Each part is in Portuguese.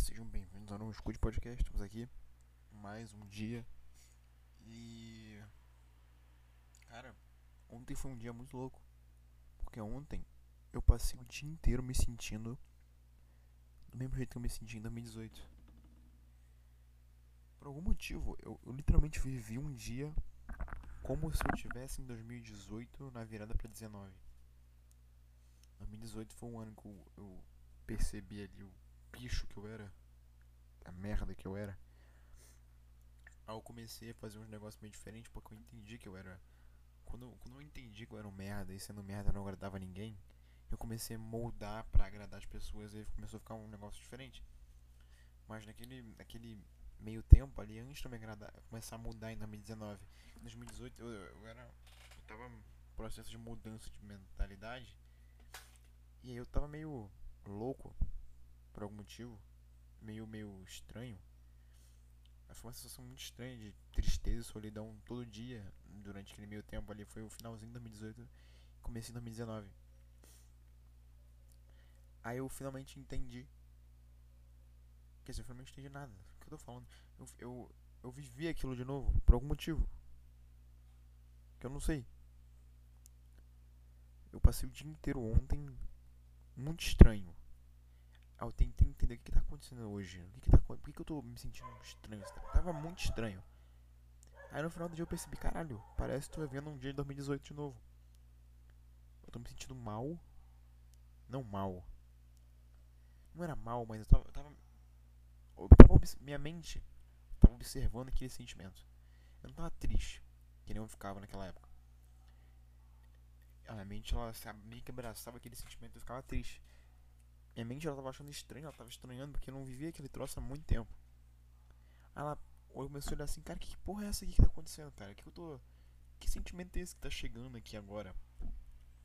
sejam bem-vindos ao novo Escute Podcast. Estamos aqui mais um dia. E. Cara, ontem foi um dia muito louco. Porque ontem eu passei o dia inteiro me sentindo do mesmo jeito que eu me senti em 2018. Por algum motivo, eu, eu literalmente vivi um dia como se eu estivesse em 2018 na virada para 19. 2018 foi um ano que eu, eu percebi ali o bicho que eu era, a merda que eu era. Aí eu comecei a fazer uns negócios meio diferentes porque eu entendi que eu era. Quando, quando eu entendi que eu era um merda e sendo merda não agradava ninguém, eu comecei a moldar para agradar as pessoas e começou a ficar um negócio diferente. Mas naquele, naquele meio tempo ali, antes de eu me agradar, começar a mudar em 2019, em 2018 eu, eu era. Eu tava em processo de mudança de mentalidade. E aí eu tava meio louco por algum motivo, meio meio estranho. Foi uma sensação muito estranha de tristeza e solidão todo dia durante aquele meio tempo ali. Foi o finalzinho de 2018 comecei em 2019. Aí eu finalmente entendi. Quer dizer, eu finalmente entendi nada. O que eu tô falando? Eu, eu, eu vivi aquilo de novo por algum motivo. Que eu não sei. Eu passei o dia inteiro ontem muito estranho. Aí eu tentei entender o que, que tá acontecendo hoje. O que, que tá Por que, que eu tô me sentindo estranho? Tava muito estranho. Aí no final do dia eu percebi, caralho, parece que tô vivendo um dia de 2018 de novo. Eu tô me sentindo mal. Não mal. Não era mal, mas eu tava. Eu tava, eu tava minha mente tava observando aquele sentimento. Eu não tava triste, que nem eu ficava naquela época. A minha mente ela meio que abraçava aquele sentimento e eu ficava triste. Minha mente ela tava achando estranho, ela tava estranhando porque eu não vivia aquele troço há muito tempo. Aí ela começou a olhar assim, cara, que porra é essa aqui que tá acontecendo, cara? Que eu tô. Que sentimento é esse que tá chegando aqui agora?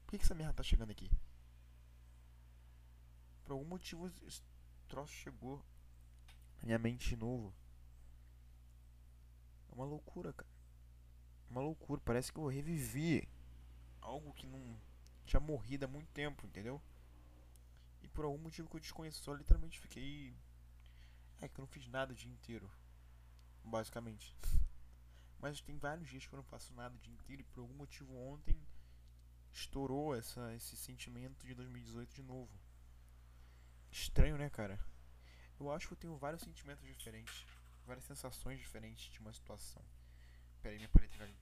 Por que, que essa merda tá chegando aqui? Por algum motivo esse troço chegou na minha mente de novo. É uma loucura, cara. Uma loucura. Parece que eu revivi algo que não tinha morrido há muito tempo, entendeu? Por algum motivo que eu desconheço, só literalmente fiquei. É que eu não fiz nada o dia inteiro. Basicamente. Mas tem vários dias que eu não faço nada o dia inteiro e por algum motivo ontem estourou essa, esse sentimento de 2018 de novo. Estranho, né, cara? Eu acho que eu tenho vários sentimentos diferentes, várias sensações diferentes de uma situação. Pera aí, minha paleta ali.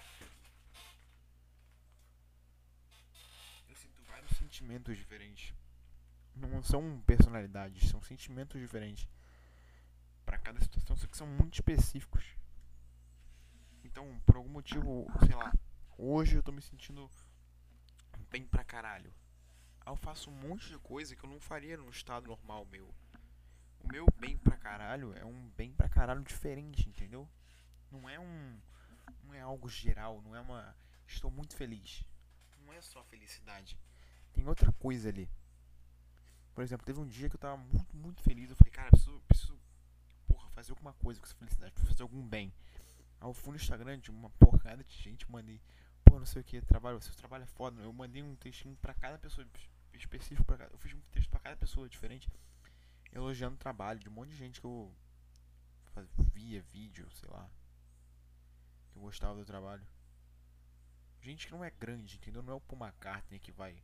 Eu sinto vários sentimentos diferentes. Não são personalidades, são sentimentos diferentes para cada situação, só que são muito específicos. Então, por algum motivo, sei lá, hoje eu tô me sentindo bem pra caralho. Aí eu faço um monte de coisa que eu não faria no estado normal meu. O meu bem pra caralho é um bem pra caralho diferente, entendeu? Não é um. Não é algo geral, não é uma. Estou muito feliz. Não é só felicidade. Tem outra coisa ali. Por exemplo, teve um dia que eu tava muito, muito feliz. Eu falei, cara, preciso, preciso porra, fazer alguma coisa com essa felicidade, preciso fazer algum bem. Aí eu fui no Instagram de uma porrada de gente, mandei, pô, não sei o que, trabalho, seu trabalho é foda. Eu mandei um textinho pra cada pessoa específico, pra cada, eu fiz um texto pra cada pessoa diferente, elogiando o trabalho de um monte de gente que eu via vídeo, sei lá, que eu gostava do trabalho. Gente que não é grande, entendeu? Não é o Paul McCartney que vai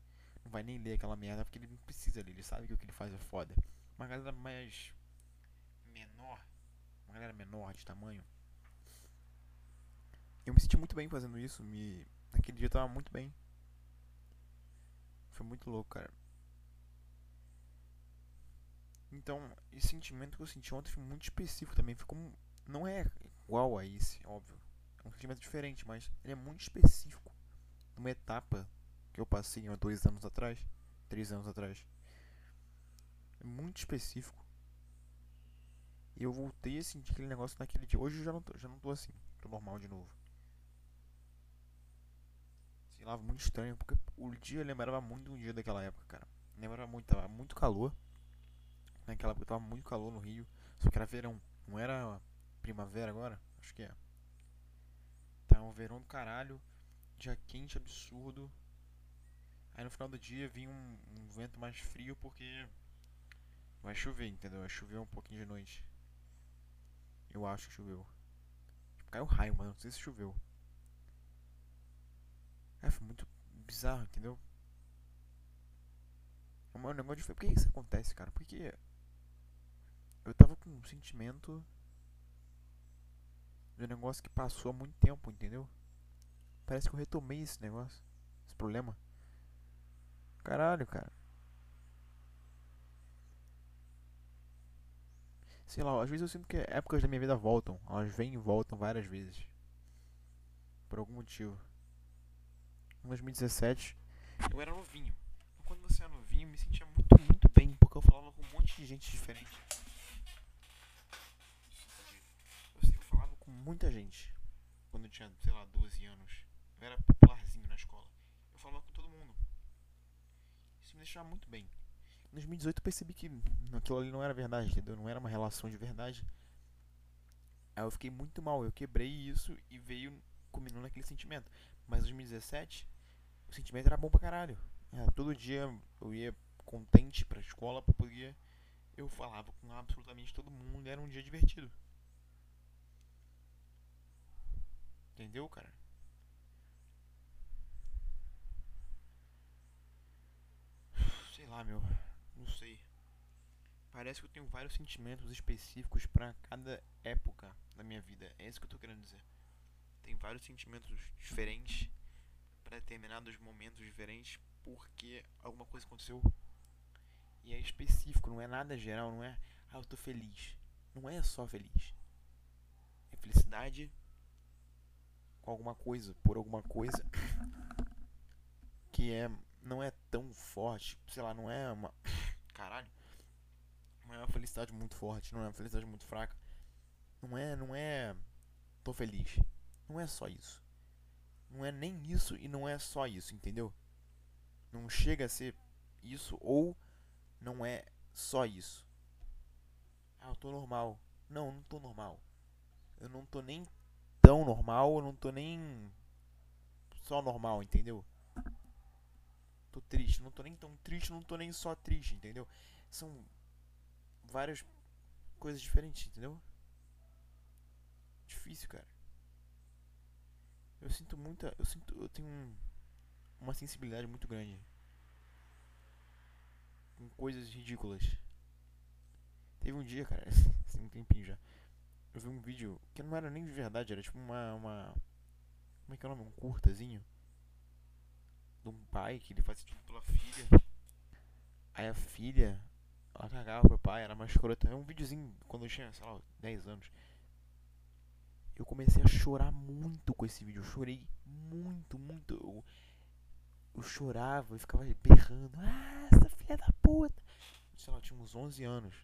não vai nem ler aquela merda porque ele não precisa ler, ele sabe que o que ele faz é foda. Uma galera mais menor, uma galera menor de tamanho. Eu me senti muito bem fazendo isso, me naquele dia eu tava muito bem. Foi muito louco, cara. Então, esse sentimento que eu senti ontem foi muito específico também. Ficou, não é igual a esse, óbvio. É um sentimento diferente, mas ele é muito específico. Numa etapa que eu passei há dois anos atrás, três anos atrás. É muito específico. E eu voltei a sentir aquele negócio naquele dia. Hoje eu já não tô, já não tô assim, tô normal de novo. Sei lá, muito estranho, porque o dia lembrava muito um dia daquela época, cara. Lembrava muito, tava muito calor. Naquela época tava muito calor no Rio, só que era verão, não era primavera agora? Acho que é. Tava um verão do caralho, dia quente absurdo. Aí no final do dia vinha um, um vento mais frio porque Vai chover, entendeu? Vai chover um pouquinho de noite. Eu acho que choveu. Tipo, caiu raio, mano. Não sei se choveu. É, foi muito bizarro, entendeu? É um negócio de. Por que isso acontece, cara? Porque eu tava com um sentimento de um negócio que passou há muito tempo, entendeu? Parece que eu retomei esse negócio, esse problema. Caralho, cara. Sei lá, às vezes eu sinto que épocas da minha vida voltam. Elas vêm e voltam várias vezes. Por algum motivo. Em 2017, eu era novinho. Quando você era novinho, eu me sentia muito, muito bem. Porque eu falava com um monte de gente diferente. Eu falava com muita gente. Quando eu tinha, sei lá, 12 anos. Eu era popularzinho na escola. Eu falava com todo mundo. Me deixava muito bem. Em 2018 eu percebi que aquilo ali não era verdade, entendeu? Não era uma relação de verdade. Aí eu fiquei muito mal, eu quebrei isso e veio combinando aquele sentimento. Mas em 2017, o sentimento era bom pra caralho. É, todo dia eu ia contente pra escola pra poder. Eu falava com absolutamente todo mundo, era um dia divertido. Entendeu, cara? Sei lá, meu. Não sei. Parece que eu tenho vários sentimentos específicos para cada época da minha vida. É isso que eu tô querendo dizer. Tem vários sentimentos diferentes para determinados momentos diferentes porque alguma coisa aconteceu. E é específico, não é nada geral, não é, ah, eu tô feliz. Não é só feliz. É felicidade com alguma coisa, por alguma coisa que é não é tão forte, sei lá, não é uma caralho. Não é uma felicidade muito forte, não é uma felicidade muito fraca. Não é, não é tô feliz. Não é só isso. Não é nem isso e não é só isso, entendeu? Não chega a ser isso ou não é só isso. Ah, eu tô normal. Não, não tô normal. Eu não tô nem tão normal, eu não tô nem só normal, entendeu? Tô triste, não tô nem tão triste, não tô nem só triste, entendeu? São várias coisas diferentes, entendeu? Difícil, cara. Eu sinto muita, eu sinto, eu tenho um, uma sensibilidade muito grande com coisas ridículas. Teve um dia, cara, assim, um tempinho já. Eu vi um vídeo que não era nem de verdade, era tipo uma. uma como é que é o nome? Um curtazinho. De um pai que ele fazia tudo pela filha. Aí a filha, ela cagava pro pai, era mais escrota. É um videozinho quando eu tinha, sei lá, 10 anos. Eu comecei a chorar muito com esse vídeo. Eu chorei muito, muito. Eu, eu chorava e ficava berrando. Ah, essa filha da puta. Sei lá, eu tinha uns 11 anos.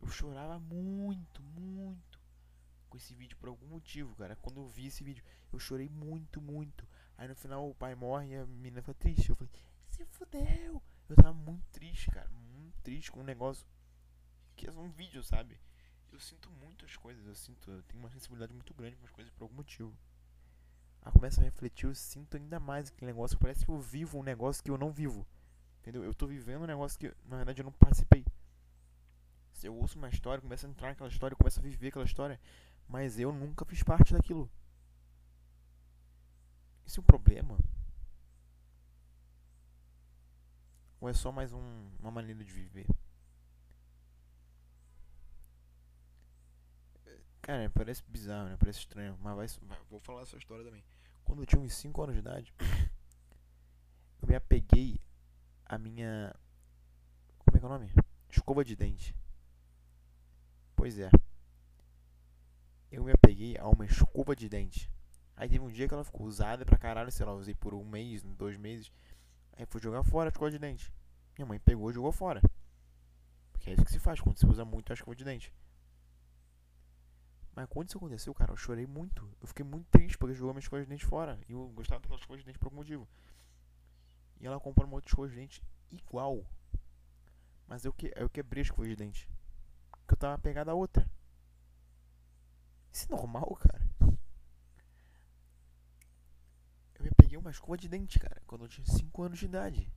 Eu chorava muito, muito com esse vídeo por algum motivo, cara. Quando eu vi esse vídeo, eu chorei muito, muito. Aí no final o pai morre e a menina fica triste. Eu falei, se fudeu. Eu tava muito triste, cara. Muito triste com um negócio que é um vídeo, sabe? Eu sinto muitas coisas. Eu sinto, eu tenho uma sensibilidade muito grande com as coisas por algum motivo. Aí começa a refletir, eu sinto ainda mais aquele negócio. Parece que eu vivo um negócio que eu não vivo. Entendeu? Eu tô vivendo um negócio que na verdade eu não participei. Se eu ouço uma história, começo a entrar naquela história, começo a viver aquela história, mas eu nunca fiz parte daquilo. Isso é um problema? Ou é só mais um, uma maneira de viver? Cara, parece bizarro, né? Parece estranho, mas vai, vai, vou falar essa história também. Quando eu tinha uns 5 anos de idade, eu me apeguei à minha. Como é que é o nome? Escova de dente. Pois é. Eu me apeguei a uma escova de dente. Aí teve um dia que ela ficou usada pra caralho, sei lá, usei por um mês, dois meses. Aí fui jogar fora a escova de dente. Minha mãe pegou e jogou fora. Porque é isso que se faz quando você usa muito a escova de dente. Mas quando isso aconteceu, cara, eu chorei muito. Eu fiquei muito triste porque jogou minhas escova de dente fora. E eu gostava daquelas escovas de dente por algum motivo. E ela comprou uma outra escova de dente igual. Mas eu, que, eu quebrei a escova de dente que eu tava pegado a outra. Isso é normal, cara? Eu me peguei uma escova de dente, cara, quando eu tinha 5 anos de idade.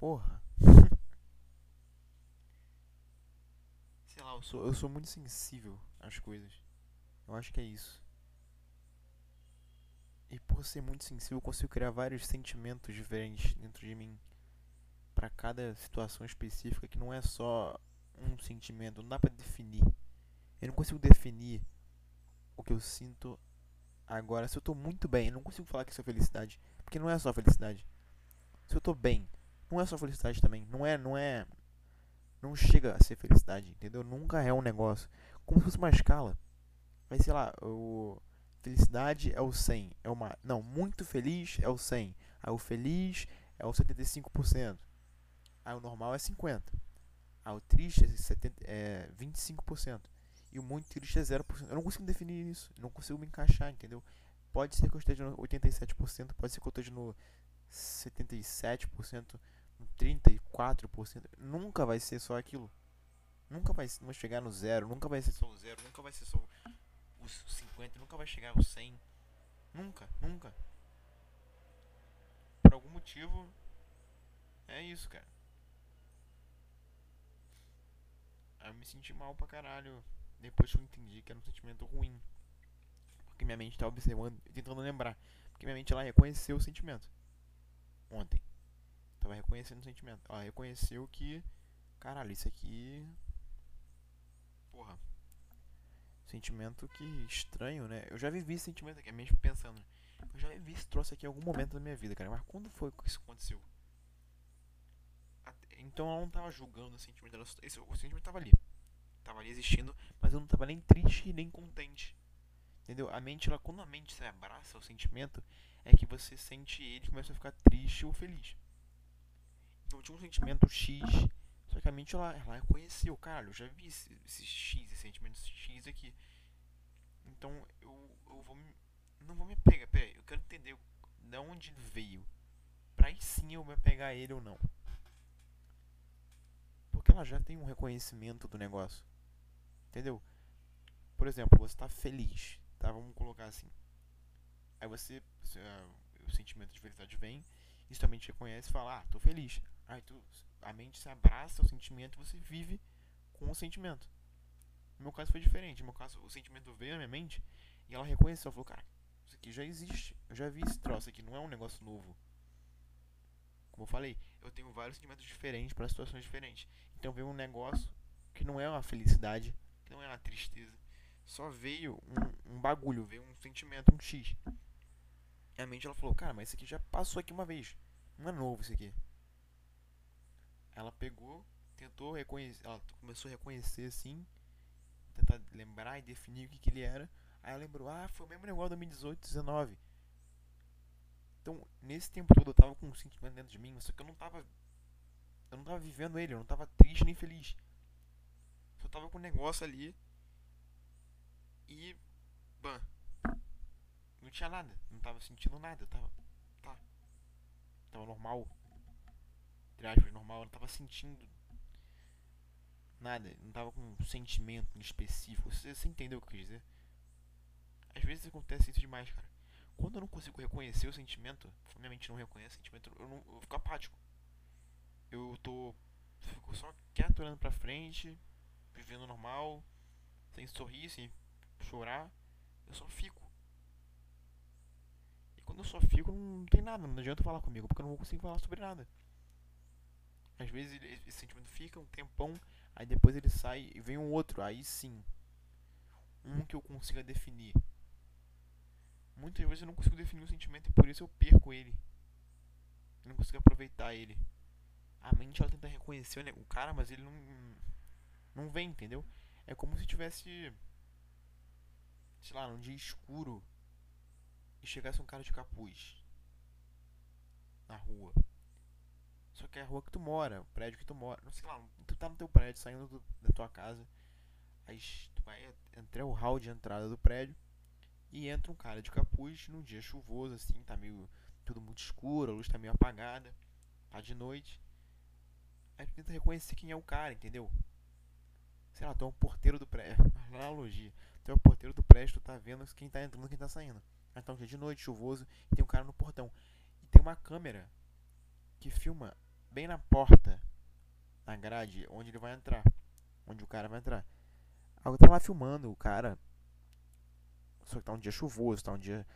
Porra. Sei lá, eu sou, eu sou muito sensível às coisas. Eu acho que é isso. E por ser muito sensível, eu consigo criar vários sentimentos diferentes dentro de mim. para cada situação específica, que não é só um sentimento, não dá pra definir. Eu não consigo definir o que eu sinto agora. Se eu tô muito bem, eu não consigo falar que isso é felicidade. Porque não é só felicidade. Se eu tô bem, não é só felicidade também. Não é, não é. Não chega a ser felicidade, entendeu? Nunca é um negócio. Como se fosse uma escala. Mas sei lá, o. Felicidade é o 100. É uma. Não, muito feliz é o 100. Aí o feliz é o 75%. Aí o normal é 50%. Aí o triste é, 70, é 25%. E o muito triste é 0%. Eu não consigo definir isso. Não consigo me encaixar, entendeu? Pode ser que eu esteja no 87%, pode ser que eu esteja no 77%, no 34%. Nunca vai ser só aquilo. Nunca vai chegar no zero, nunca vai ser só o zero, nunca vai ser só os 50, nunca vai chegar aos 100. Nunca, nunca. Por algum motivo, é isso, cara. Eu me senti mal pra caralho depois que eu entendi que era um sentimento ruim. Porque minha mente tá observando, tentando lembrar. Porque minha mente ela reconheceu o sentimento. Ontem. Tava reconhecendo o sentimento. Ela reconheceu que. Caralho, isso aqui. Porra. Sentimento que estranho, né? Eu já vivi esse sentimento aqui, mesmo pensando. Eu já vivi esse troço aqui em algum momento da minha vida, cara. Mas quando foi que isso aconteceu? Então ela não tava julgando o sentimento. Ela, esse, o sentimento tava ali. Tava ali existindo, mas eu não tava nem triste nem contente. Entendeu? A mente, ela, quando a mente se abraça ao sentimento, é que você sente ele começa a ficar triste ou feliz. Então tinha um sentimento X, só que a mente ela, ela reconheceu, caralho, eu já vi esse, esse X, esse sentimento X aqui. Então eu, eu vou me, não vou me pegar, peraí, eu quero entender de onde veio. Pra aí sim eu me pegar ele ou não. Porque ela já tem um reconhecimento do negócio. Entendeu? Por exemplo, você está feliz, tá? Vamos colocar assim. Aí você, você uh, o sentimento de felicidade vem, isso também te reconhece e fala, ah, tô feliz. Aí tu, a mente se abraça ao sentimento e você vive com o sentimento. No meu caso foi diferente. No meu caso, o sentimento veio na minha mente e ela reconheceu. Ela falou, cara, isso aqui já existe. Eu já vi esse troço aqui, não é um negócio novo. Como eu falei, eu tenho vários sentimentos diferentes para situações diferentes. Então veio um negócio que não é uma felicidade, que não é uma tristeza. Só veio um, um bagulho, veio um sentimento, um X. E a mente ela falou, cara, mas isso aqui já passou aqui uma vez. Não é novo isso aqui. Ela pegou, tentou reconhecer, ela começou a reconhecer assim, tentar lembrar e definir o que, que ele era. Aí ela lembrou, ah, foi o mesmo negócio 2018, 19. Então, nesse tempo todo eu tava com um sentimento dentro de mim, só que eu não tava. Eu não tava vivendo ele, eu não tava triste nem feliz. Tava com um negócio ali. E. Bam. Não tinha nada. Não tava sentindo nada. Tava. Tá. Tava normal. Entre aspas, normal. Eu não tava sentindo. Nada. Não tava com um sentimento específico. Você, você entendeu o que eu quis dizer? Às vezes acontece isso demais, cara. Quando eu não consigo reconhecer o sentimento, minha mente não reconhece o sentimento, eu, não, eu fico apático. Eu tô. Fico só quieto olhando pra frente, vivendo normal, sem sorrir, sem chorar. Eu só fico. E quando eu só fico, não tem nada, não adianta falar comigo, porque eu não vou conseguir falar sobre nada. Às vezes esse sentimento fica um tempão, aí depois ele sai e vem um outro, aí sim. Um que eu consiga definir. Muitas vezes eu não consigo definir um sentimento e por isso eu perco ele. Eu não consigo aproveitar ele. A mente ela tenta reconhecer o cara, mas ele não não vem, entendeu? É como se tivesse sei lá, num dia escuro e chegasse um cara de capuz na rua. Só que é a rua que tu mora, o prédio que tu mora, não sei lá, tu tá no teu prédio, saindo do, da tua casa, aí tu vai entrar o hall de entrada do prédio e entra um cara de capuz num dia chuvoso, assim, tá meio. tudo muito escuro, a luz tá meio apagada, tá de noite. Aí tu tenta reconhecer quem é o cara, entendeu? Sei lá, tu é um porteiro do prédio. Analogia. Tu é o porteiro do prédio, tu tá vendo quem tá entrando e quem tá saindo. Então, um dia de noite, chuvoso, e tem um cara no portão. E tem uma câmera que filma bem na porta, na grade, onde ele vai entrar. Onde o cara vai entrar. Aí tá lá filmando o cara. Só que tá um dia chuvoso, tá um dia.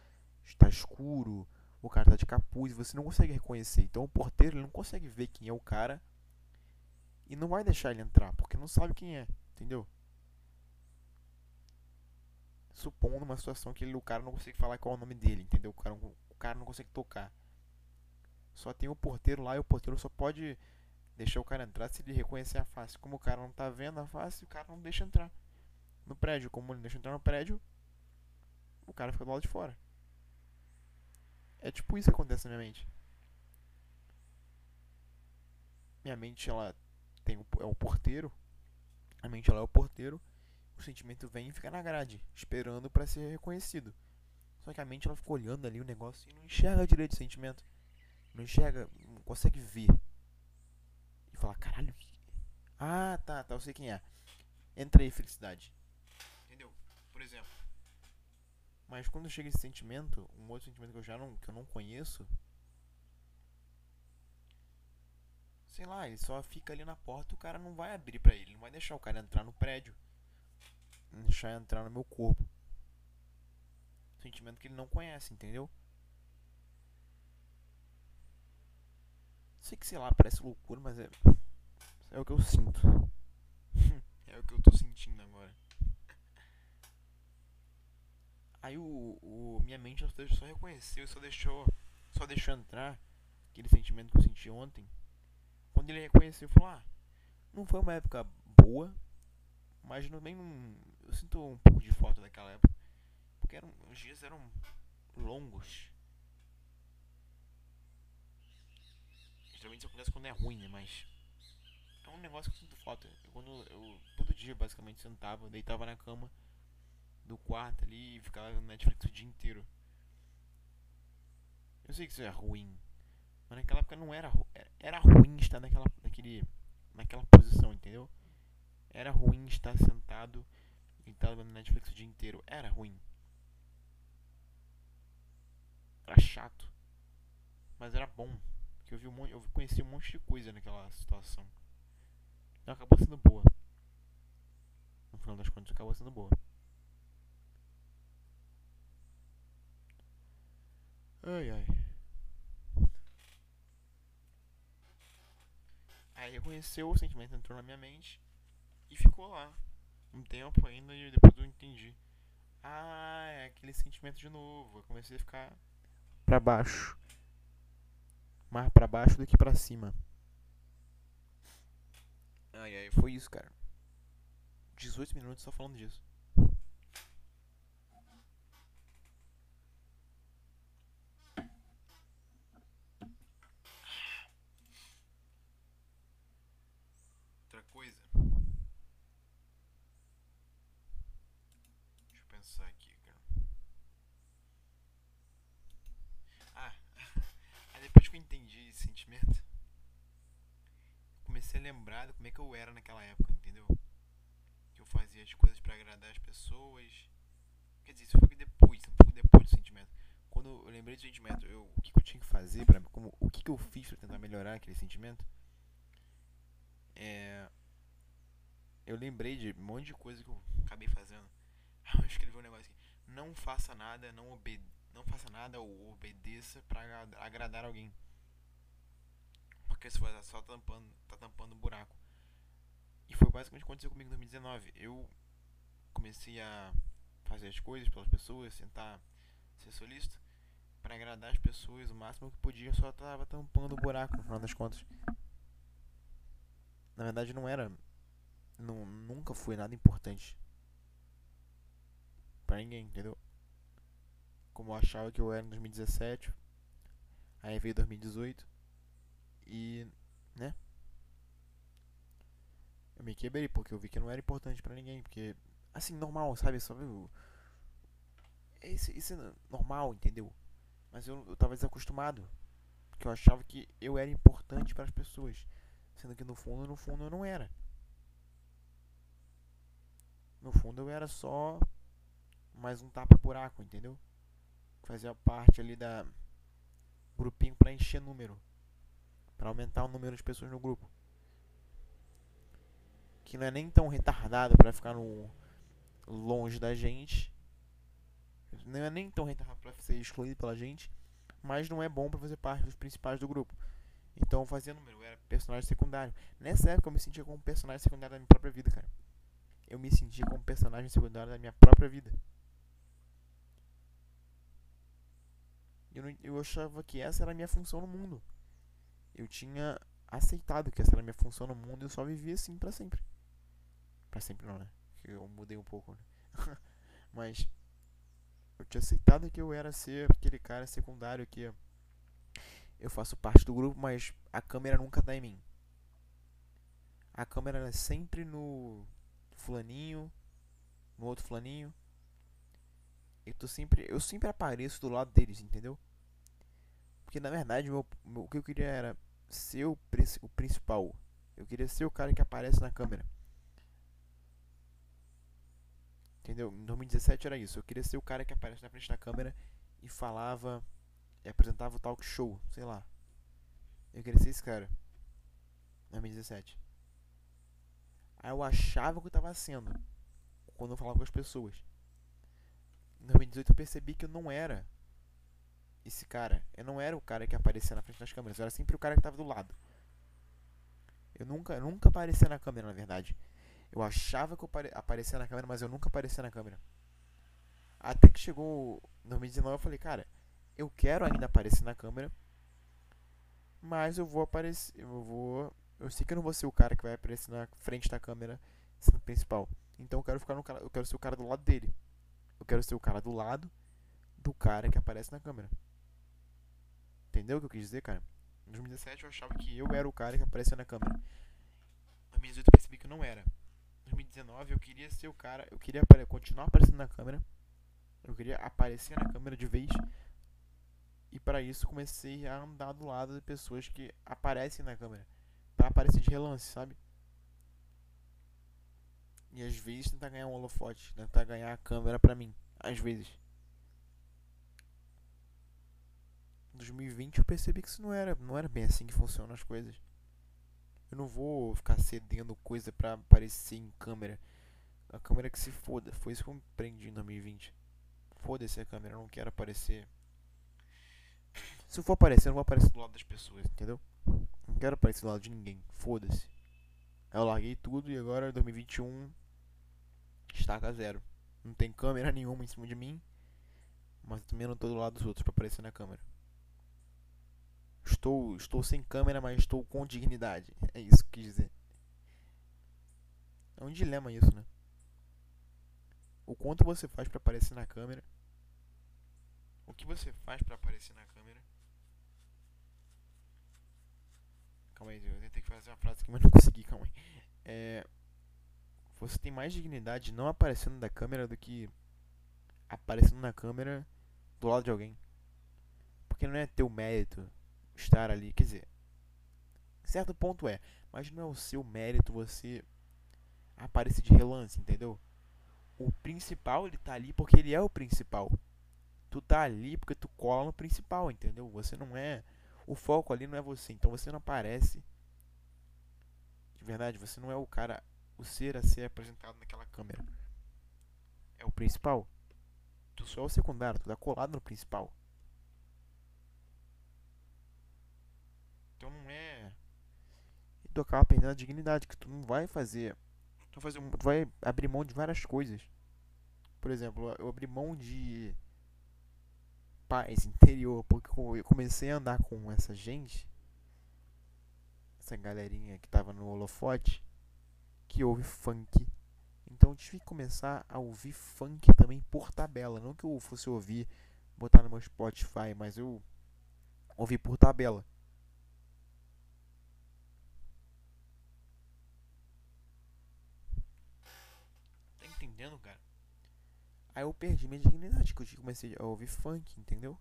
está escuro, o cara tá de capuz, você não consegue reconhecer. Então o porteiro ele não consegue ver quem é o cara e não vai deixar ele entrar, porque não sabe quem é, entendeu? Supondo uma situação que ele, o cara não consegue falar qual é o nome dele, entendeu? O cara, o cara não consegue tocar. Só tem o porteiro lá e o porteiro só pode deixar o cara entrar se ele reconhecer a face. Como o cara não tá vendo a face, o cara não deixa entrar no prédio. Como ele não deixa entrar no prédio, o cara fica do lado de fora. É tipo isso que acontece na minha mente. Minha mente, ela tem é o porteiro. A mente, ela é o porteiro. O sentimento vem e fica na grade, esperando para ser reconhecido. Só que a mente, ela fica olhando ali o negócio e não enxerga direito o sentimento. Não enxerga, não consegue ver. E fala, caralho. Ah, tá, tá, eu sei quem é. Entra aí, felicidade. Entendeu? Por exemplo. Mas quando chega esse sentimento, um outro sentimento que eu já não, que eu não conheço, sei lá, ele só fica ali na porta, o cara não vai abrir para ele, não vai deixar o cara entrar no prédio, deixar entrar no meu corpo. Sentimento que ele não conhece, entendeu? Sei que sei lá, parece loucura, mas é é o que eu sinto. é o que eu tô sentindo agora. Aí o, o minha mente só reconheceu, só deixou, só deixou entrar aquele sentimento que eu senti ontem. Quando ele reconheceu, falou: "Ah, não foi uma época boa, mas também não, eu sinto um pouco de falta daquela época, porque eram, os dias eram longos. Geralmente isso acontece quando é ruim, né? Mas é um negócio que eu sinto falta. Eu, quando eu todo dia basicamente sentava, deitava na cama do quarto ali e ficava no Netflix o dia inteiro. Eu sei que isso é ruim, mas naquela época não era era ruim estar naquela naquele naquela posição, entendeu? Era ruim estar sentado e estar no Netflix o dia inteiro. Era ruim. Era chato. Mas era bom. Porque eu vi um monte, eu conheci um monte de coisa naquela situação. Então acabou sendo boa. No final das contas acabou sendo boa. Ai ai. Aí reconheceu o sentimento entrou na minha mente e ficou lá. Um tempo ainda e depois eu entendi. Ah, é aquele sentimento de novo. Eu comecei a ficar para baixo. Mais para baixo do que para cima. Ai ai, foi isso, cara. 18 minutos só falando disso. Lembrar como é que eu era naquela época, entendeu? Que eu fazia as coisas para agradar as pessoas. Quer dizer, isso foi depois, um pouco depois do sentimento. Quando eu lembrei do sentimento, eu, o que, que eu tinha que fazer para como o que, que eu fiz para tentar melhorar aquele sentimento? É, eu lembrei de um monte de coisa que eu acabei fazendo. Eu escrevi um negócio aqui. Não faça nada, não obede não faça nada ou obedeça para agradar alguém porque você vai só tampando, tá tampando um buraco. E foi basicamente o que aconteceu comigo em 2019. Eu comecei a fazer as coisas pelas pessoas, tentar ser solista para agradar as pessoas o máximo que podia, só tava tampando o buraco no final das contas. Na verdade não era não, nunca foi nada importante para ninguém, entendeu? Como eu achava que eu era em 2017, aí veio 2018 e, né? Eu me quebrei porque eu vi que não era importante para ninguém, porque assim, normal, sabe? Só viu isso, é normal, entendeu? Mas eu, eu tava desacostumado, porque eu achava que eu era importante para as pessoas, sendo que no fundo, no fundo eu não era. No fundo eu era só mais um tapa buraco, entendeu? Fazia parte ali da grupinho para encher número para aumentar o número de pessoas no grupo. Que não é nem tão retardado para ficar no longe da gente. Não é nem tão retardado para ser excluído pela gente, mas não é bom para fazer parte dos principais do grupo. Então fazia número, eu era personagem secundário. Nessa época eu me sentia como personagem secundário da minha própria vida, cara. Eu me sentia como personagem secundário da minha própria vida. Eu, não, eu achava que essa era a minha função no mundo. Eu tinha aceitado que essa era a minha função no mundo e eu só vivia assim para sempre. Para sempre não, né? Que eu mudei um pouco, né? Mas eu tinha aceitado que eu era ser aquele cara secundário que eu faço parte do grupo, mas a câmera nunca tá em mim. A câmera é sempre no fulaninho, no outro fulaninho. Eu tô sempre, eu sempre apareço do lado deles, entendeu? Porque na verdade meu, meu, o que eu queria era ser o, o principal. Eu queria ser o cara que aparece na câmera. Entendeu? Em 2017 era isso. Eu queria ser o cara que aparece na frente da câmera e falava e apresentava o talk show, sei lá. Eu queria ser esse cara. Em 2017. Aí eu achava que eu tava sendo quando eu falava com as pessoas. Em 2018 eu percebi que eu não era esse cara. Eu não era o cara que aparecia na frente das câmeras, eu era sempre o cara que tava do lado. Eu nunca, eu nunca aparecia na câmera, na verdade. Eu achava que eu aparecia na câmera, mas eu nunca aparecia na câmera. Até que chegou 2019 eu falei, cara, eu quero ainda aparecer na câmera, mas eu vou aparecer, eu vou, eu sei que eu não vou ser o cara que vai aparecer na frente da câmera sendo principal. Então eu quero ficar no cara, eu quero ser o cara do lado dele. Eu quero ser o cara do lado do cara que aparece na câmera. Entendeu o que eu quis dizer, cara? Em 2017 eu achava que eu era o cara que aparecia na câmera. Em 2018 eu percebi que não era. Em 2019 eu queria ser o cara, eu queria continuar aparecendo na câmera. Eu queria aparecer na câmera de vez. E para isso comecei a andar do lado de pessoas que aparecem na câmera. Para aparecer de relance, sabe? E às vezes tentar ganhar um holofote, tentar ganhar a câmera pra mim. Às vezes. 2020 eu percebi que isso não era, não era bem assim que funcionam as coisas. Eu não vou ficar cedendo coisa pra aparecer em câmera. A câmera que se foda. Foi isso que eu aprendi em 2020. Foda-se a câmera, eu não quero aparecer. Se eu for aparecer, eu não vou aparecer do lado das pessoas, entendeu? Não quero aparecer do lado de ninguém. Foda-se. Eu larguei tudo e agora 2021 estaca zero. Não tem câmera nenhuma em cima de mim. Mas também não tô do lado dos outros pra aparecer na câmera. Estou, estou sem câmera, mas estou com dignidade. É isso que quis dizer. É um dilema isso, né? O quanto você faz para aparecer na câmera? O que você faz para aparecer na câmera? Calma aí, eu tentei fazer uma frase aqui, mas não consegui, calma aí. É, você tem mais dignidade não aparecendo na câmera do que aparecendo na câmera do lado de alguém. Porque não é teu mérito estar ali. Quer dizer, certo ponto é, mas não é o seu mérito você aparecer de relance, entendeu? O principal ele tá ali porque ele é o principal. Tu tá ali porque tu cola no principal, entendeu? Você não é. O foco ali não é você, então você não aparece. De verdade, você não é o cara, o ser a ser apresentado naquela câmera. É o principal. Tu só é o secundário, tu tá colado no principal. Então não é. E tu acaba perdendo a dignidade, que tu não vai fazer. Tu vai, fazer um, tu vai abrir mão de várias coisas. Por exemplo, eu abri mão de paz interior, porque eu comecei a andar com essa gente, essa galerinha que tava no holofote, que ouve funk. Então eu tive que começar a ouvir funk também por tabela. Não que eu fosse ouvir, botar no meu Spotify, mas eu ouvi por tabela. Entendendo, cara? Aí eu perdi minha dignidade, que eu comecei a ouvir funk, entendeu?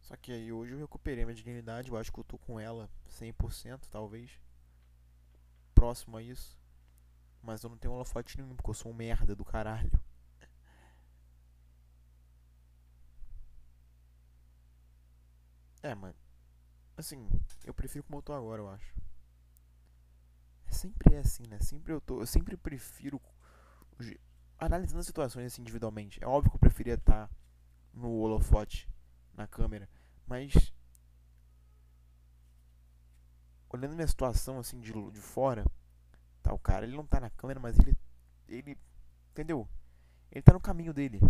Só que aí hoje eu recuperei minha dignidade, eu acho que eu tô com ela 100%, talvez. Próximo a isso. Mas eu não tenho holofote nenhum, porque eu sou um merda do caralho. É, mano. Assim, eu prefiro como eu tô agora, eu acho. É sempre é assim, né? Sempre eu tô. Eu sempre prefiro. Analisando as situações assim individualmente. É óbvio que eu preferia estar no holofote, na câmera. Mas. Olhando minha situação assim de, de fora. Tá, o cara, ele não tá na câmera, mas ele. Ele. Entendeu? Ele tá no caminho dele.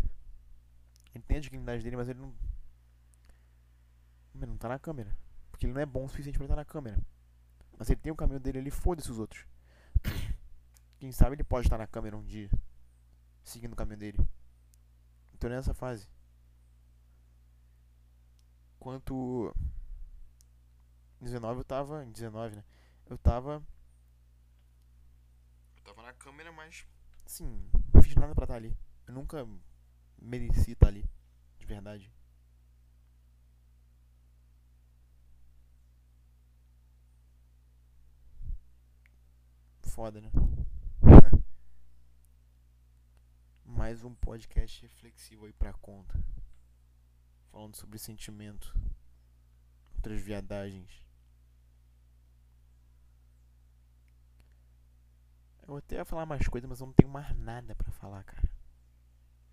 Ele tem a dignidade dele, mas ele não. Ele não tá na câmera. Porque ele não é bom o suficiente pra estar na câmera. Mas ele tem o caminho dele, ele foda-se os outros. Quem sabe ele pode estar na câmera um dia. Seguindo o caminho dele. Então nessa fase. Quanto. 19 eu tava. 19, né? Eu tava. Eu tava na câmera, mas. Assim, não fiz nada pra estar ali. Eu nunca mereci estar ali. De verdade. Foda, né? Mais um podcast reflexivo aí pra conta. Falando sobre sentimento. Outras viadagens. Eu até ia falar mais coisas, mas eu não tenho mais nada pra falar, cara.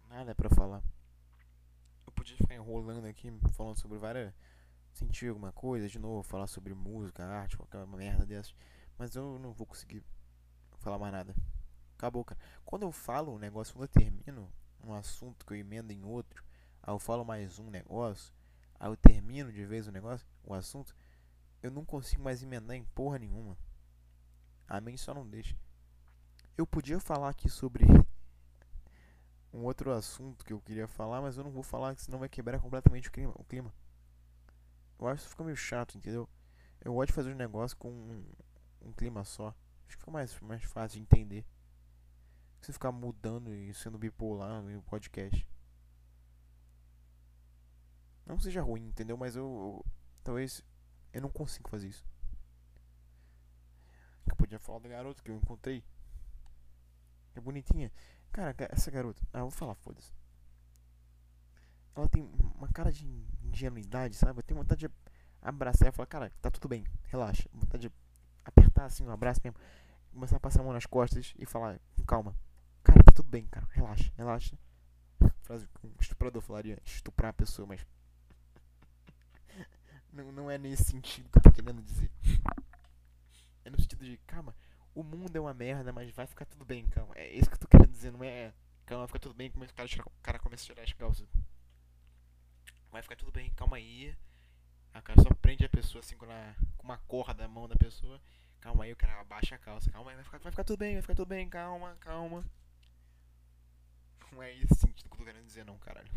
Nada pra falar. Eu podia ficar enrolando aqui, falando sobre várias. Sentir alguma coisa de novo, falar sobre música, arte, qualquer merda dessas. Mas eu não vou conseguir falar mais nada. Acabou, cara. Quando eu falo um negócio, quando eu termino um assunto que eu emendo em outro, aí eu falo mais um negócio, aí eu termino de vez o negócio, o assunto, eu não consigo mais emendar em porra nenhuma. A mente só não deixa. Eu podia falar aqui sobre um outro assunto que eu queria falar, mas eu não vou falar, senão vai quebrar completamente o clima. O clima. Eu acho que fica meio chato, entendeu? Eu gosto de fazer um negócio com um, um clima só. Acho que fica mais, mais fácil de entender. Você ficar mudando e sendo bipolar no podcast. Não seja ruim, entendeu? Mas eu, eu. Talvez. Eu não consigo fazer isso. Eu podia falar da garota que eu encontrei. É bonitinha. Cara, essa garota. Ah, eu vou falar, foda-se. Ela tem uma cara de ingenuidade, sabe? Eu tenho vontade de abraçar e falar, cara, tá tudo bem, relaxa. Vontade de apertar assim um abraço mesmo começar a passar a mão nas costas e falar calma. Cara, tá tudo bem, cara. Relaxa, relaxa. Frase que um estuprador falaria, estuprar a pessoa, mas. não, não é nesse sentido que eu tô querendo dizer. É no sentido de, calma, o mundo é uma merda, mas vai ficar tudo bem, calma. É isso que eu tô querendo dizer, não é. Calma, vai ficar tudo bem, como o cara, o cara começa a tirar as calças. Vai ficar tudo bem, calma aí. A cara só prende a pessoa assim com, com uma corda na mão da pessoa Calma aí, o cara abaixa a calça. Calma aí, vai ficar, vai ficar tudo bem, vai ficar tudo bem. Calma, calma. Não é esse sentido que eu tô querendo dizer, não, caralho.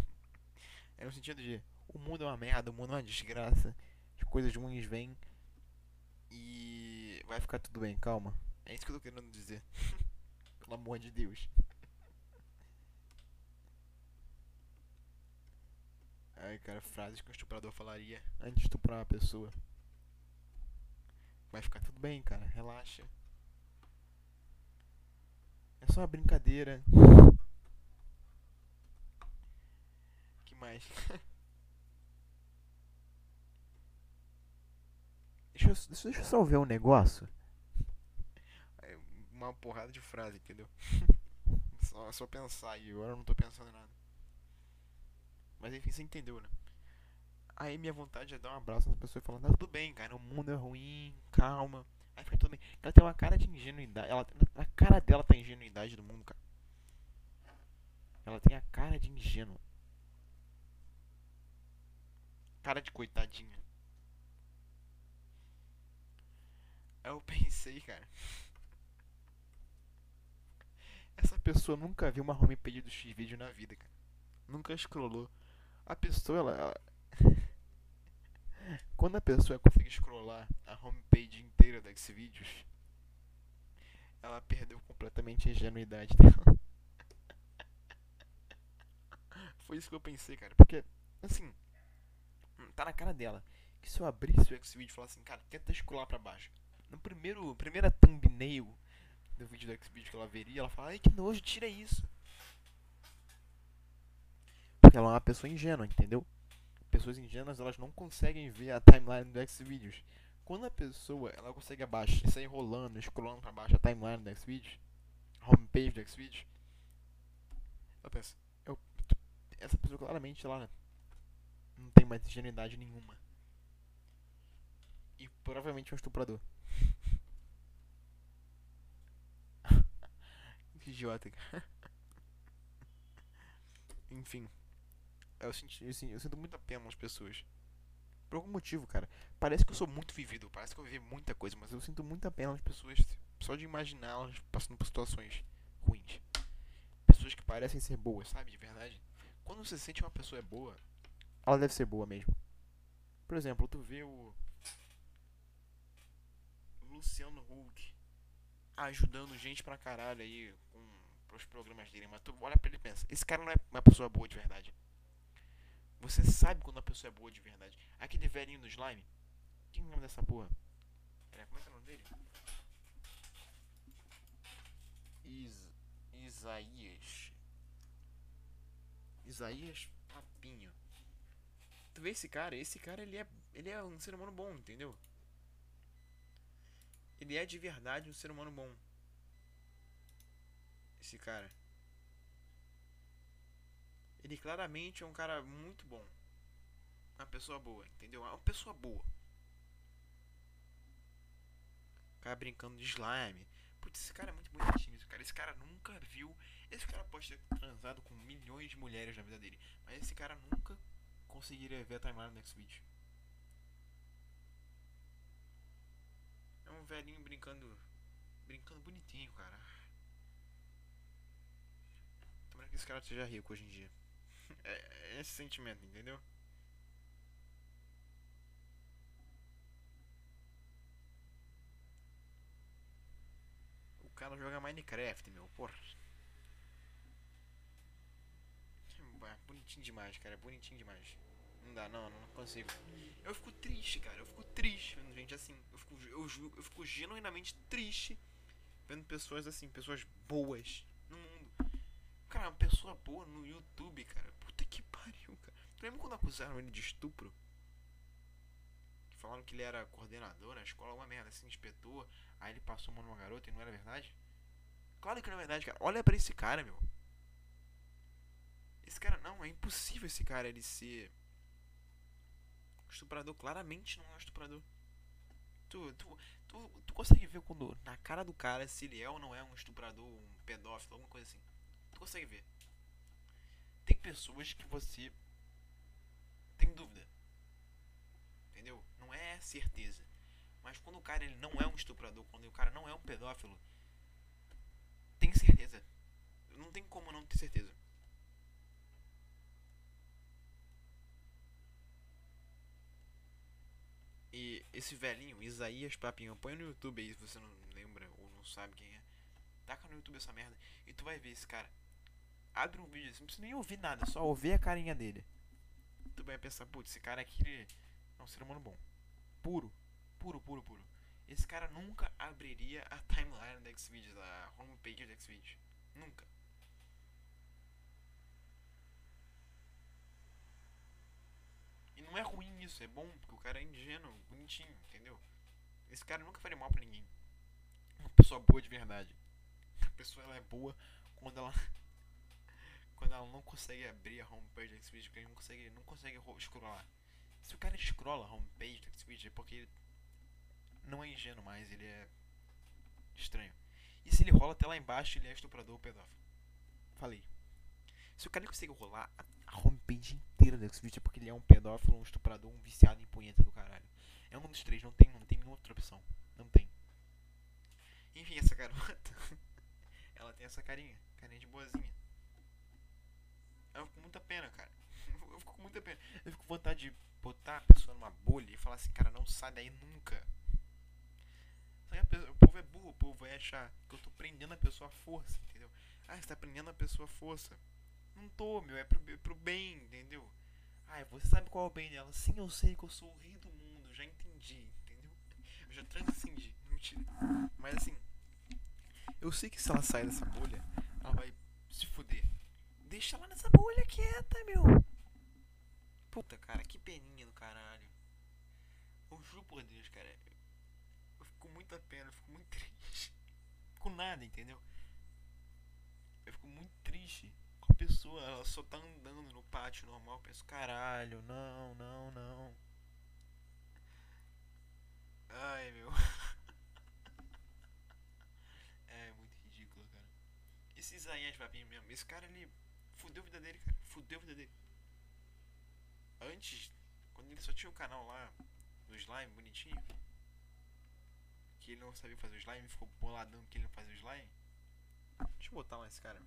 É no sentido de: o mundo é uma merda, o mundo é uma desgraça. As coisas ruins vêm. E vai ficar tudo bem, calma. É isso que eu tô querendo dizer. Pelo amor de Deus. Ai, cara, frases que um estuprador falaria antes de estuprar uma pessoa. Vai ficar tudo bem, cara. Relaxa. É só uma brincadeira. que mais? deixa, eu, deixa eu só ver um negócio. É uma porrada de frase, entendeu? só, só pensar aí. Agora eu não tô pensando em nada. Mas enfim, você entendeu, né? Aí minha vontade é dar um abraço nessa pessoa e falar, tudo bem, cara, o mundo é ruim, calma. Aí fica tudo bem. Ela tem uma cara de ingenuidade. Ela, na cara dela tá a ingenuidade do mundo, cara. Ela tem a cara de ingênua. Cara de coitadinha. Aí eu pensei, cara. Essa pessoa nunca viu uma homepage do X-Video na vida, cara. Nunca scrollou. A pessoa, ela quando a pessoa consegue scrollar a homepage inteira da Xvideos, ela perdeu completamente a ingenuidade dela. Foi isso que eu pensei, cara. Porque, assim, tá na cara dela. Que se eu abrisse o Xvideo e falasse assim, cara, tenta scrollar pra baixo. No primeiro, primeira thumbnail do vídeo do Xvideo que ela veria, ela fala, ai que nojo, tira isso. Porque ela é uma pessoa ingênua, entendeu? Pessoas ingênuas elas não conseguem ver a timeline do Xvideos. Quando a pessoa ela consegue abaixo e sair rolando, scrollando para baixo a timeline do Xvideos, a homepage do Xvideos, ela pensa, eu, essa pessoa claramente ela não tem mais ingenuidade nenhuma. E provavelmente é um estuprador. que idiota. Enfim. Eu, senti, assim, eu sinto muita pena nas pessoas. Por algum motivo, cara. Parece que eu sou muito vivido, parece que eu vivi muita coisa, mas eu sinto muita pena nas pessoas só de imaginá-las passando por situações ruins. Pessoas que parecem ser boas, sabe? De verdade. Quando você sente uma pessoa é boa, ela deve ser boa mesmo. Por exemplo, tu vê o Luciano Huck ajudando gente pra caralho aí com os programas dele, mas tu olha pra ele e pensa, esse cara não é uma pessoa boa de verdade. Você sabe quando uma pessoa é boa de verdade. Aquele velhinho do slime. Quem é o nome dessa porra? Como é que é o nome dele? Is Isaías. Isaías Papinho. Tu vê esse cara? Esse cara ele é, ele é um ser humano bom, entendeu? Ele é de verdade um ser humano bom. Esse cara. Ele claramente é um cara muito bom. Uma pessoa boa, entendeu? Uma pessoa boa. O cara brincando de slime. Putz, esse cara é muito bonitinho. Esse cara, esse cara nunca viu. Esse cara pode ter transado com milhões de mulheres na vida dele. Mas esse cara nunca conseguiria ver a timeline do next vídeo. É um velhinho brincando. Brincando bonitinho, cara. Tomara que esse cara seja rico hoje em dia. É, é esse sentimento, entendeu? O cara joga Minecraft, meu, porra. Bonitinho demais, cara, bonitinho demais. Não dá, não, não consigo. Eu fico triste, cara, eu fico triste vendo gente assim. Eu fico, eu, eu fico genuinamente triste vendo pessoas assim, pessoas boas no mundo. Cara, uma pessoa boa no YouTube, cara. Puta que pariu, cara. Tu lembra quando acusaram ele de estupro? Falaram que ele era coordenador na escola, alguma merda assim, inspetor. Aí ele passou a mão numa garota e não era verdade? Claro que não é verdade, cara. Olha para esse cara, meu. Esse cara, não, é impossível esse cara ele ser estuprador. Claramente não é um estuprador. Tu, tu, tu, tu consegue ver quando na cara do cara se ele é ou não é um estuprador, um pedófilo, alguma coisa assim. Tu consegue ver. Tem pessoas que você tem dúvida. Entendeu? Não é certeza. Mas quando o cara ele não é um estuprador, quando o cara não é um pedófilo, tem certeza. Não tem como não ter certeza. E esse velhinho, Isaías Papinho, põe no YouTube aí se você não lembra ou não sabe quem é. Taca no YouTube essa merda e tu vai ver esse cara. Abre um vídeo assim, não precisa nem ouvir nada, só ouvir a carinha dele. Tu vai pensar, putz, esse cara aqui é um ser humano bom. Puro. Puro, puro, puro. Esse cara nunca abriria a timeline do Xvideos, a homepage do Xvideos. Nunca. E não é ruim isso, é bom, porque o cara é ingênuo, bonitinho, entendeu? Esse cara nunca faria mal pra ninguém. Uma pessoa boa de verdade. A pessoa ela é boa quando ela. Quando ela não consegue abrir a homepage do Xvideo, porque ele não consegue, não consegue scrollar. Se o cara scrolla a homepage do Xvideo é porque ele não é ingênuo mais, ele é estranho. E se ele rola até lá embaixo, ele é estuprador ou pedófilo. Falei. Se o cara consegue rolar a homepage inteira do Xvideo é porque ele é um pedófilo, um estuprador, um viciado em punheta do caralho. É um dos três, não tem, não tem nenhuma outra opção. Não tem. Enfim, essa garota. ela tem essa carinha. Carinha de boazinha. Eu fico com muita pena, cara. Eu fico com muita pena. Eu fico com vontade de botar a pessoa numa bolha e falar assim, cara, não sai daí nunca. Pessoa, o povo é burro, o povo vai achar que eu tô prendendo a pessoa à força, entendeu? Ah, você tá prendendo a pessoa à força. Não tô, meu, é pro, pro bem, entendeu? Ai, você sabe qual é o bem dela? Sim, eu sei que eu sou o rei do mundo, já entendi, entendeu? Eu já transcendi, mentira. Mas assim, eu sei que se ela sair dessa bolha, ela vai se fuder. Deixa ela nessa bolha quieta, meu. Puta, cara, que peninha do caralho. Eu juro por Deus, cara. Eu fico com muita pena, eu fico muito triste. Com nada, entendeu? Eu fico muito triste com a pessoa, ela só tá andando no pátio normal. Eu penso, caralho, não, não, não. Ai, meu. é muito ridículo, cara. Esse Isaías Papinho mesmo, esse cara ele fudeu a vida dele, cara. Fudeu a vida dele. Antes, quando ele só tinha o canal lá do slime bonitinho, que ele não sabia fazer o slime, ficou boladão que ele não fazia o slime. Deixa eu botar lá esse cara.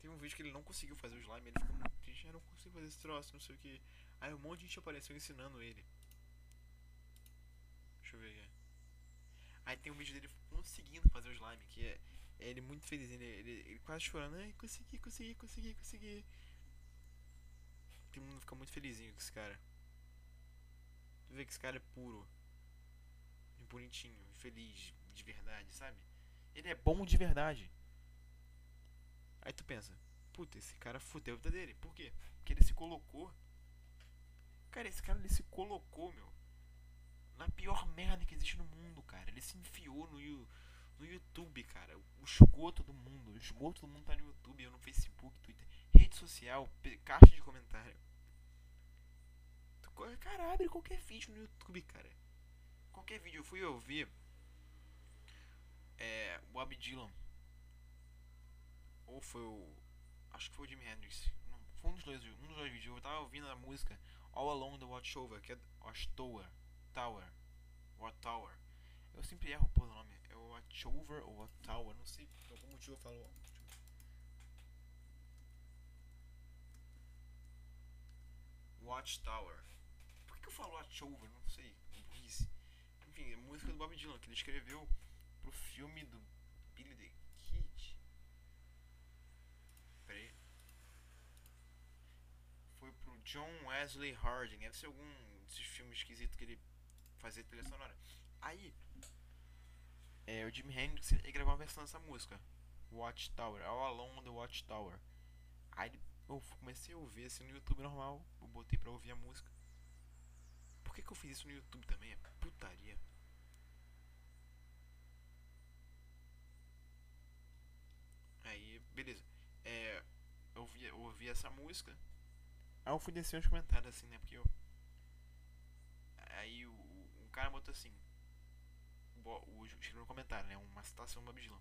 Tem um vídeo que ele não conseguiu fazer o slime, ele ficou muito triste, eu não consigo fazer esse troço, não sei o que. Aí um monte de gente apareceu ensinando ele. Deixa eu ver aqui. Aí tem um vídeo dele conseguindo fazer o slime, que é ele muito feliz, ele, ele, ele quase chorando, ai, consegui, consegui, consegui, consegui. Todo mundo fica muito felizinho com esse cara. Tu vê que esse cara é puro. E bonitinho, feliz, de verdade, sabe? Ele é bom de verdade. Aí tu pensa, puta, esse cara fudeu a vida dele. Por quê? Porque ele se colocou. Cara, esse cara ele se colocou, meu. Na pior merda que existe no mundo, cara. Ele se enfiou no, no YouTube, cara. O esgoto do mundo. O esgoto do mundo tá no YouTube, no Facebook, Twitter. Rede social, caixa de comentário. Cara, abre qualquer vídeo no YouTube, cara. Qualquer vídeo. Eu fui ouvir. É. Bob Dylan. Ou foi o. Acho que foi o Jimi Hendrix. Foi um dos dois, um dos dois vídeos. Eu tava ouvindo a música All Along the Watchover, que é Watchtower. Tower. Wattower. Eu sempre erro o nome. Watchover ou Wattower. Não sei por algum motivo eu falo. Watchtower. Por que, eu falo Watchover? Não sei. Burrice. Enfim, é música do Bob Dylan, que ele escreveu pro filme do Billy the Kid. Peraí. Foi pro John Wesley Harding. Deve ser algum desses filmes esquisitos que ele fazia trilha sonora. Aí, é, o Jimi Hendrix ele gravou uma versão dessa música, Watchtower, All Along the Watchtower. Aí eu comecei a ouvir assim no YouTube normal, eu botei pra ouvir a música. Por que, que eu fiz isso no YouTube também? É putaria. Aí, beleza. É, eu, ouvi, eu ouvi essa música. Aí eu fui descer uns comentários assim, né? Porque eu. Aí o, um cara botou assim. O, escreveu no comentário, né? Uma citação do Bob Dylan.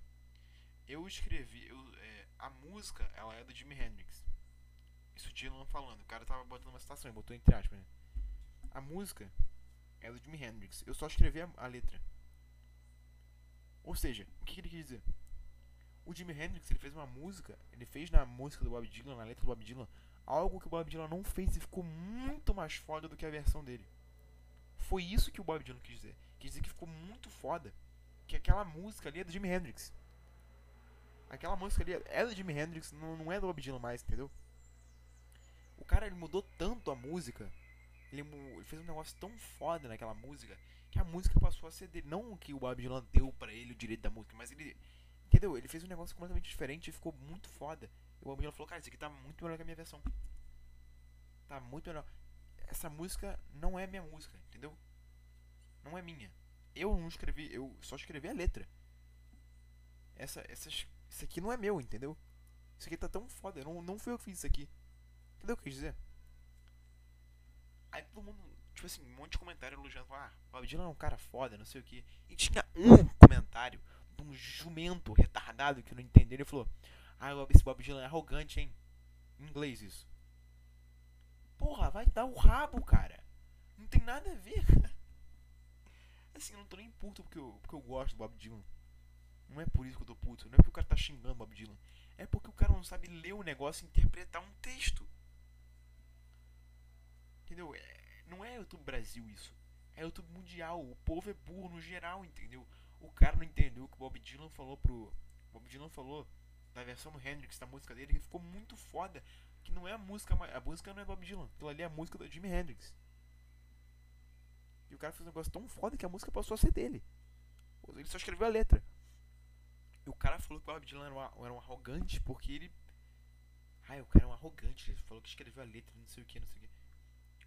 Eu escrevi. Eu, é, a música, ela é do Jimi Hendrix. Isso o Dylan falando. O cara tava botando uma citação, ele botou entre aspas, né? A música é do Jimi Hendrix. Eu só escrevi a, a letra. Ou seja, o que, que ele quis dizer? O Jimi Hendrix ele fez uma música, ele fez na música do Bob Dylan, na letra do Bob Dylan, algo que o Bob Dylan não fez e ficou muito mais foda do que a versão dele. Foi isso que o Bob Dylan quis dizer. Quis dizer que ficou muito foda. Que aquela música ali é do Jimi Hendrix. Aquela música ali é do Jimi Hendrix, não, não é do Bob Dylan mais, entendeu? O cara ele mudou tanto a música. Ele, ele, fez um negócio tão foda naquela música que a música passou a ser dele. Não que o Bob Dylan deu pra ele o direito da música, mas ele. Entendeu? Ele fez um negócio completamente diferente e ficou muito foda. E o Bob Dylan falou: Cara, isso aqui tá muito melhor que a minha versão. Tá muito melhor essa música não é minha música, entendeu? Não é minha. Eu não escrevi, eu só escrevi a letra. Essa, essas, isso aqui não é meu, entendeu? Isso aqui tá tão foda, não, não fui eu que fiz isso aqui. Entendeu o que eu quis dizer? Aí todo mundo, tipo assim, um monte de comentário elogiando, ah, Bob Dylan é um cara foda, não sei o que. E tinha um comentário de um jumento retardado que não entendeu, ele falou, ah, esse Bob Dylan é arrogante, hein? Em inglês isso. Porra, vai dar o rabo, cara. Não tem nada a ver. Assim, eu não tô nem puto porque eu, porque eu gosto do Bob Dylan. Não é por isso que eu tô puto. Não é porque o cara tá xingando o Bob Dylan. É porque o cara não sabe ler o negócio e interpretar um texto. Entendeu? É, não é YouTube Brasil isso. É YouTube mundial. O povo é burro no geral, entendeu? O cara não entendeu o que o Bob Dylan falou pro. Bob Dylan falou na versão do Hendrix da música dele que ficou muito foda que não é a música, a música não é Bob Dylan, aquilo ali é a música do Jimi Hendrix. E o cara fez um negócio tão foda que a música passou a ser dele. Ele só escreveu a letra. E o cara falou que o Bob Dylan era um, era um arrogante porque ele. Ai, o cara é um arrogante. Ele falou que escreveu a letra, não sei o que, não sei o que.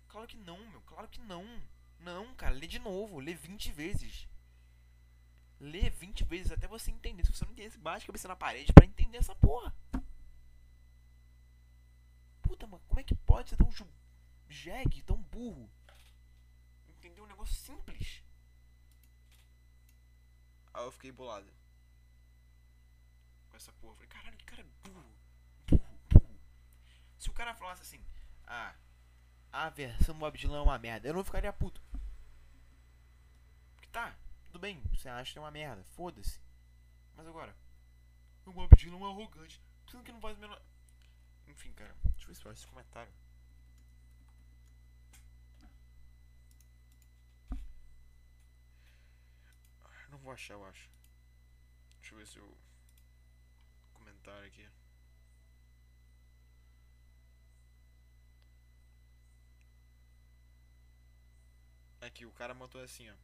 Claro que não, meu. Claro que não. Não, cara. Lê de novo. Lê 20 vezes. Lê 20 vezes até você entender. Se você não entender, bate a cabeça na parede pra entender essa porra. Puta, mano. Como é que pode ser tão jegue, tão burro? Um negócio simples. Aí eu fiquei bolado. Com essa porra. Falei, caralho, que cara burro. Burro, burro. Se o cara falasse assim, ah, a versão Bob Dylan é uma merda, eu não ficaria puto. Porque tá, tudo bem, você acha que é uma merda, foda-se. Mas agora, o Bob Dylan é arrogante. Tudo que não faz o menor. Enfim, cara, deixa eu ver se eu esse comentário. Não vou achar, eu acho. Deixa eu ver se eu. Comentário aqui. Aqui, o cara mandou assim, ó.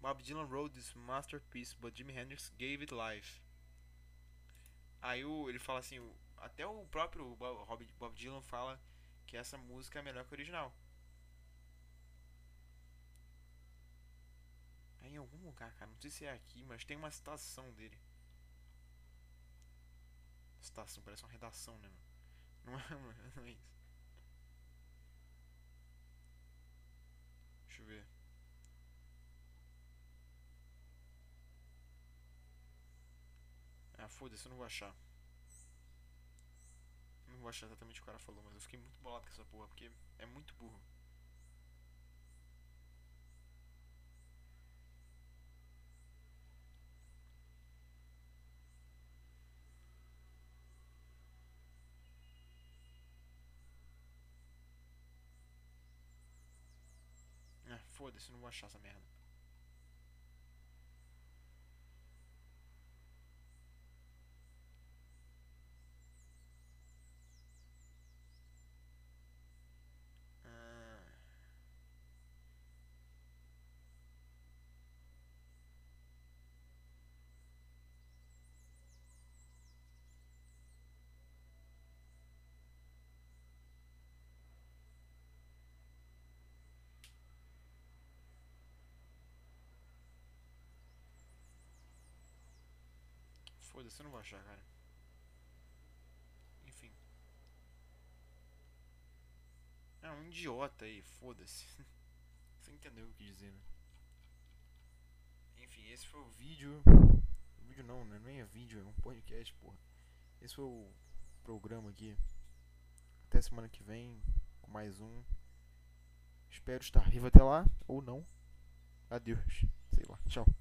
Bob Dylan wrote this masterpiece, but Jimi Hendrix gave it life. Aí o, ele fala assim, até o próprio Bob, Bob Dylan fala que essa música é melhor que a original. Em algum lugar, cara, não sei se é aqui, mas tem uma citação dele. Citação, parece uma redação, né? Não é, não é isso. Deixa eu ver. Ah, foda-se, eu não vou achar. Não vou achar exatamente o que o cara falou, mas eu fiquei muito bolado com essa porra, porque é muito burro. Ah, foda-se, não vou achar essa merda. Foda-se, eu não vou achar, cara. Enfim. É um idiota aí, foda-se. Você entendeu o que dizer, né? Enfim, esse foi o vídeo. O vídeo não, né? Nem é vídeo, é um podcast, porra. Esse foi o programa aqui. Até semana que vem com mais um. Espero estar vivo até lá, ou não. Adeus. Sei lá. Tchau.